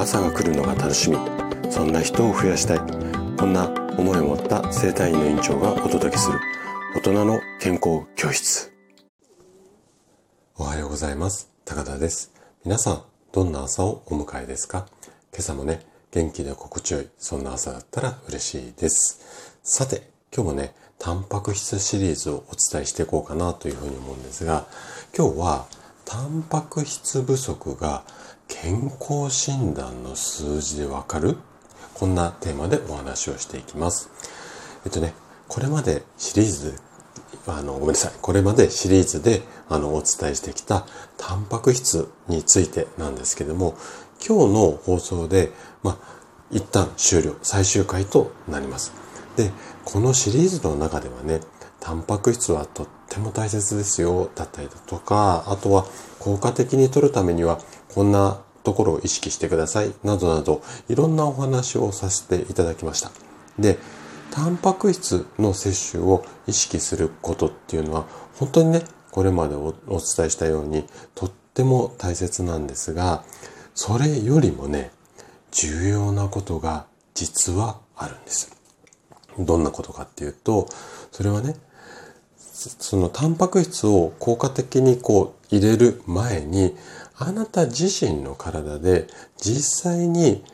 朝が来るのが楽しみ。そんな人を増やしたい。こんな思いを持った生体院の院長がお届けする。大人の健康教室。おはようございます。高田です。皆さんどんな朝をお迎えですか？今朝もね元気で心地よい。そんな朝だったら嬉しいです。さて今日もねタンパク質シリーズをお伝えしていこうかなというふうに思うんですが今日はタンパク質不足が健康診断の数字でわかる？こんなテーマでお話をしていきます。えっとね、これまでシリーズあの、ごめんなさい。これまでシリーズで、あの、お伝えしてきた、タンパク質についてなんですけども、今日の放送で、まあ、一旦終了、最終回となります。で、このシリーズの中ではね、タンパク質はとっっても大切ですよ、だったりだとか、あとは効果的に取るためには、こんなところを意識してください、などなど、いろんなお話をさせていただきました。で、タンパク質の摂取を意識することっていうのは、本当にね、これまでお伝えしたように、とっても大切なんですが、それよりもね、重要なことが実はあるんです。どんなことかっていうと、それはね、そのタンパク質を効果的にこう入れる前に、あなた自身の体で実際に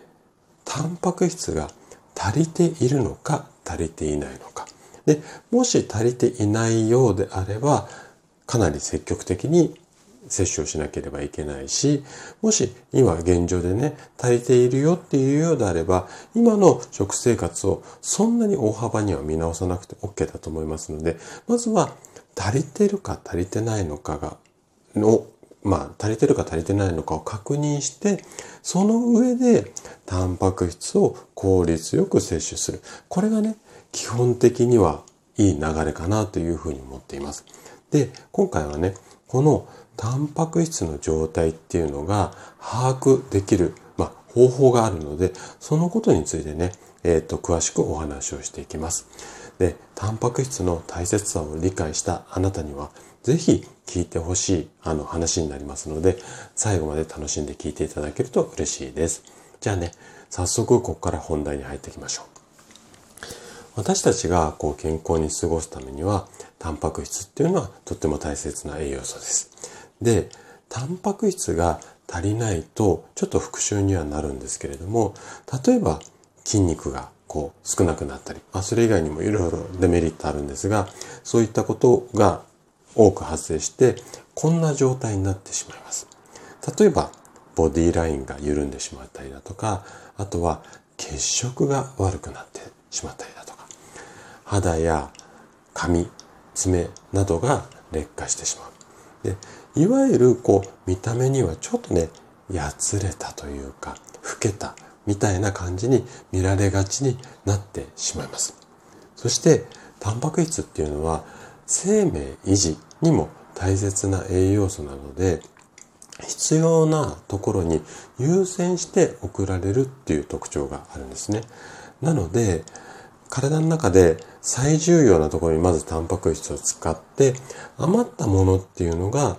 タンパク質が足りているのか足りていないのか。で、もし足りていないようであれば、かなり積極的に摂取をしなければいけないし、もし今現状でね、足りているよっていうようであれば、今の食生活をそんなに大幅には見直さなくて OK だと思いますので、まずは足りてるか足りてないのかが、の、まあ、足りてるか足りてないのかを確認して、その上で、タンパク質を効率よく摂取する。これがね、基本的にはいい流れかなというふうに思っています。で、今回はね、このタンパク質の状態っていうのが把握できる、まあ、方法があるので、そのことについてね、えっ、と、詳しくお話をしていきます。で、タンパク質の大切さを理解したあなたには、ぜひ聞いてほしいあの話になりますので、最後まで楽しんで聞いていただけると嬉しいです。じゃあね、早速ここから本題に入っていきましょう。私たちがこう健康に過ごすためには、タンパク質っていうのはとっても大切な栄養素です。で、タンパク質が足りないとちょっと復習にはなるんですけれども、例えば筋肉がこう少なくなったり、まあ、それ以外にもいろいろデメリットあるんですが、そういったことが多く発生して、こんな状態になってしまいます。例えば、ボディラインが緩んでしまったりだとか、あとは血色が悪くなってしまったりだとか、肌や髪、爪などが劣化してしまう。で、いわゆるこう見た目にはちょっとね、やつれたというか、老けたみたいな感じに見られがちになってしまいます。そして、タンパク質っていうのは生命維持にも大切な栄養素なので、必要なところに優先して送られるっていう特徴があるんですね。なので、体の中で最重要なところにまずタンパク質を使って余ったものっていうのが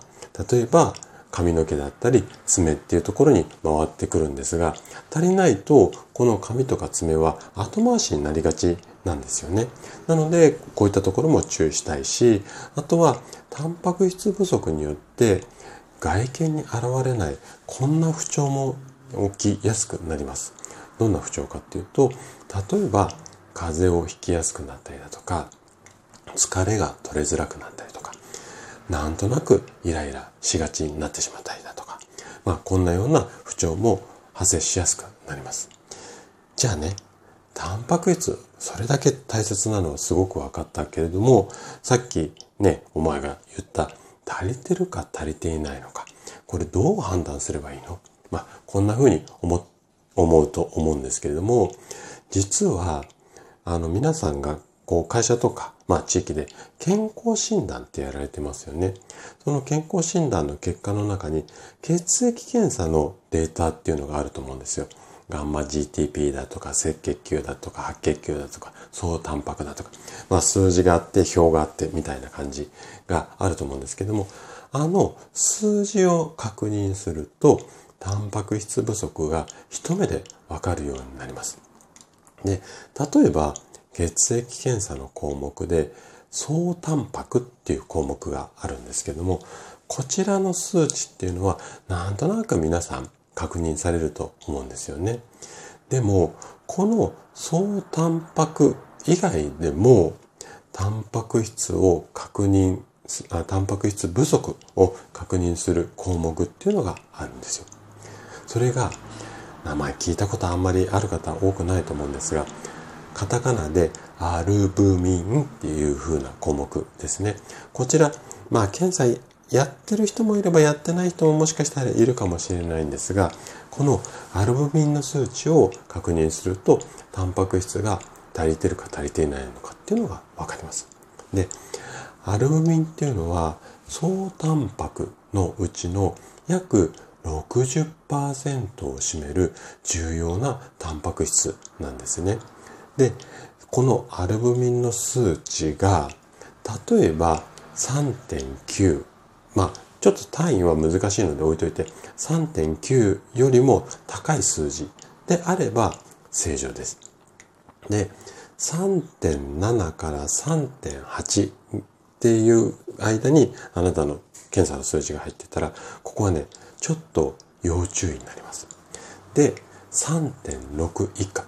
例えば髪の毛だったり爪っていうところに回ってくるんですが足りないとこの髪とか爪は後回しになりがちなんですよね。なのでこういったところも注意したいしあとはタンパク質不足によって外見に現れないこんな不調も起きやすくなります。どんな不調かっていうと例えば風邪をひきやすくなったりだとか疲れが取れづらくなったりとかなんとなくイライラしがちになってしまったりだとか、まあ、こんなような不調も発生しやすくなります。じゃあね、タンパク質、それだけ大切なのはすごく分かったけれども、さっきね、お前が言った足りてるか足りていないのか、これどう判断すればいいの？まあ、こんな風に思思うと思うんですけれども、実は、あの、皆さんがこう会社とか、まあ地域で健康診断ってやられてますよね。その健康診断の結果の中に血液検査のデータっていうのがあると思うんですよ。ガンマ GTP だとか赤血球だとか白血球だとか総タンパクだとか、まあ数字があって表があってみたいな感じがあると思うんですけども、あの数字を確認するとタンパク質不足が一目でわかるようになります。で、例えば血液検査の項目で総タンパクっていう項目があるんですけども、こちらの数値っていうのはなんとなく皆さん確認されると思うんですよね。でも、この総タンパク以外でも、タンパク質を確認あ、タンパク質不足を確認する項目っていうのがあるんですよ。それが、名前聞いたことあんまりある方多くないと思うんですが、カタカナでアルブミンっていう風な項目ですね。こちら、まあ検査やってる人もいればやってない人ももしかしたらいるかもしれないんですが、このアルブミンの数値を確認すると、タンパク質が足りてるか足りていないのかっていうのがわかります。で、アルブミンっていうのは総タンパクのうちの約60%を占める重要なタンパク質なんですね。で、このアルブミンの数値が例えば3.9まあちょっと単位は難しいので置いといて3.9よりも高い数字であれば正常です。で、3.7から3.8っていう間にあなたの検査の数字が入ってたら、ここはね、ちょっと要注意になります。で、3.6以下。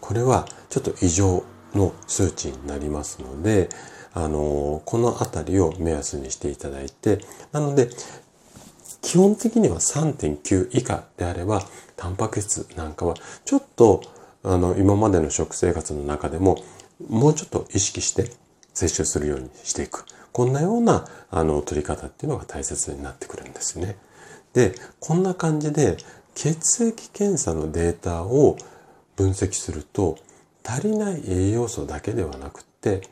これはちょっと異常の数値になりますので、あの、このあたりを目安にしていただいて、なので、基本的には3.9以下であれば、タンパク質なんかはちょっと、あの、今までの食生活の中でも、もうちょっと意識して摂取するようにしていく。こんなような、あの、取り方っていうのが大切になってくるんですね。で、こんな感じで、血液検査のデータを分析すると、足りない栄養素だけではなくって、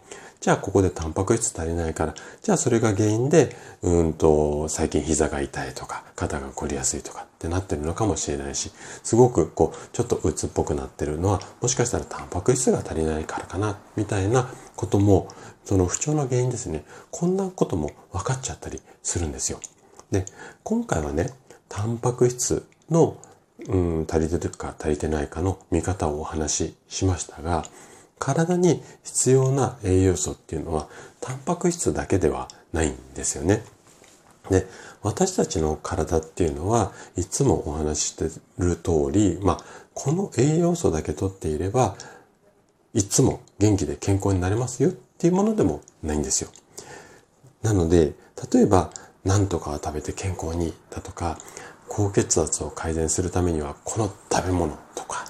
じゃあここでタンパク質足りないから、じゃあそれが原因で、うんと、最近膝が痛いとか、肩が凝りやすいとかってなってるのかもしれないし、すごくこう、ちょっと鬱っぽくなってるのは、もしかしたらタンパク質が足りないからかな、みたいなことも、その不調の原因ですね。こんなことも分かっちゃったりするんですよ。で、今回はね、タンパク質の、うん、足りてるか足りてないかの見方をお話ししましたが、体に必要な栄養素っていうのは、タンパク質だけではないんですよね。で、私たちの体っていうのは、いつもお話ししてる通り、まあ、この栄養素だけ取っていれば、いつも元気で健康になれますよっていうものでもないんですよ。なので、例えば、何とかを食べて健康にだとか、高血圧を改善するためにはこの食べ物とか、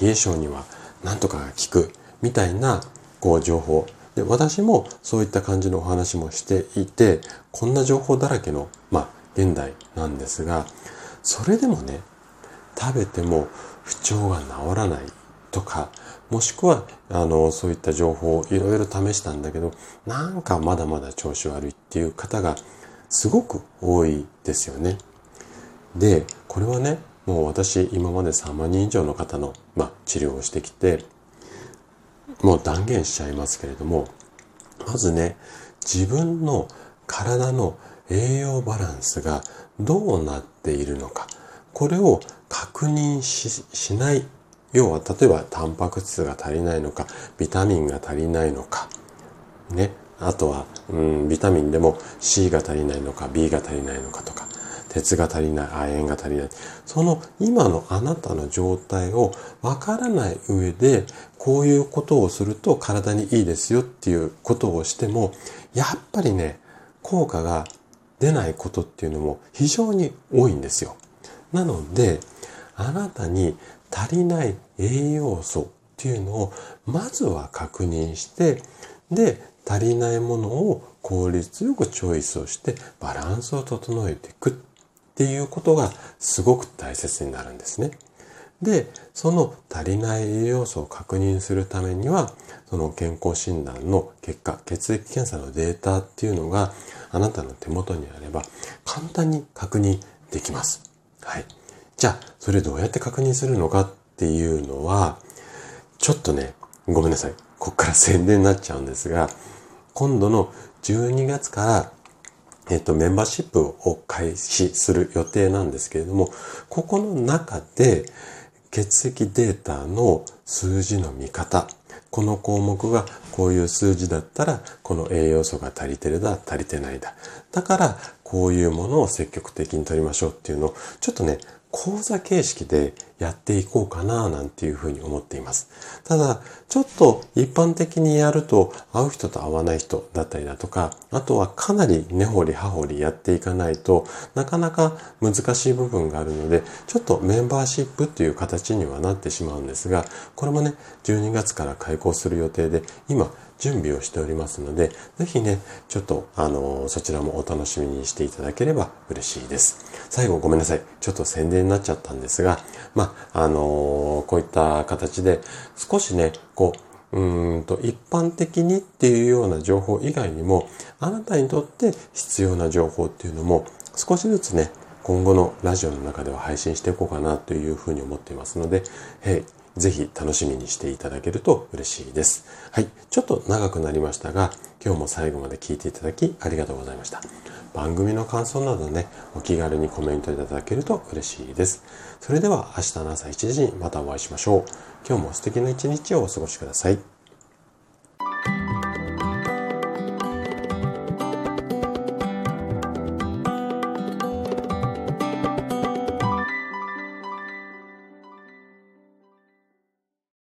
冷え性には何とかが効くみたいなこう情報。で、私もそういった感じのお話もしていて、こんな情報だらけの、まあ、現代なんですが、それでもね、食べても不調が治らないとか、もしくは、あの、そういった情報をいろいろ試したんだけど、なんかまだまだ調子悪いっていう方がすごく多いですよね。で、これはね、もう私今まで3万人以上の方の、まあ、治療をしてきて、もう断言しちゃいますけれども、まずね、自分の体の栄養バランスがどうなっているのか、これを確認しない。要は、例えば、タンパク質が足りないのか、ビタミンが足りないのか、ね。あとは、うん、ビタミンでも C が足りないのか、B が足りないのかとか、鉄が足りない、亜鉛が足りない。その今のあなたの状態をわからない上で、こういうことをすると体にいいですよっていうことをしても、やっぱりね、効果が出ないことっていうのも非常に多いんですよ。なので、あなたに足りない栄養素っていうのをまずは確認して、で、足りないものを効率よくチョイスをしてバランスを整えていくっていうことがすごく大切になるんですね。で、その足りない栄養素を確認するためには、その健康診断の結果、血液検査のデータっていうのがあなたの手元にあれば簡単に確認できます。はい。じゃあ、それどうやって確認するのかっていうのは、ちょっとね、ごめんなさい。こっから宣伝になっちゃうんですが、今度の12月からえっと、メンバーシップを開始する予定なんですけれども、ここの中で血液データの数字の見方、この項目がこういう数字だったら、この栄養素が足りてるだ、足りてないだ。だから、こういうものを積極的に取りましょうっていうのを、ちょっとね、講座形式でやっていこうかななんていうふうに思っています。ただ、ちょっと一般的にやると会う人と会わない人だったりだとか、あとはかなり根掘り葉掘りやっていかないとなかなか難しい部分があるので、ちょっとメンバーシップっていう形にはなってしまうんですが、これもね、12月から開講する予定で、今準備をしておりますので、ぜひね、ちょっと、あの、そちらもお楽しみにしていただければ嬉しいです。最後ごめんなさい。ちょっと宣伝になっちゃったんですが、ま、あの、こういった形で少しね、こう、うんと、一般的にっていうような情報以外にも、あなたにとって必要な情報っていうのも少しずつね、今後のラジオの中では配信していこうかなというふうに思っていますので、ぜひ楽しみにしていただけると嬉しいです。はい。ちょっと長くなりましたが、今日も最後まで聞いていただきありがとうございました。番組の感想などね、お気軽にコメントいただけると嬉しいです。それでは明日の朝1時にまたお会いしましょう。今日も素敵な一日をお過ごしください。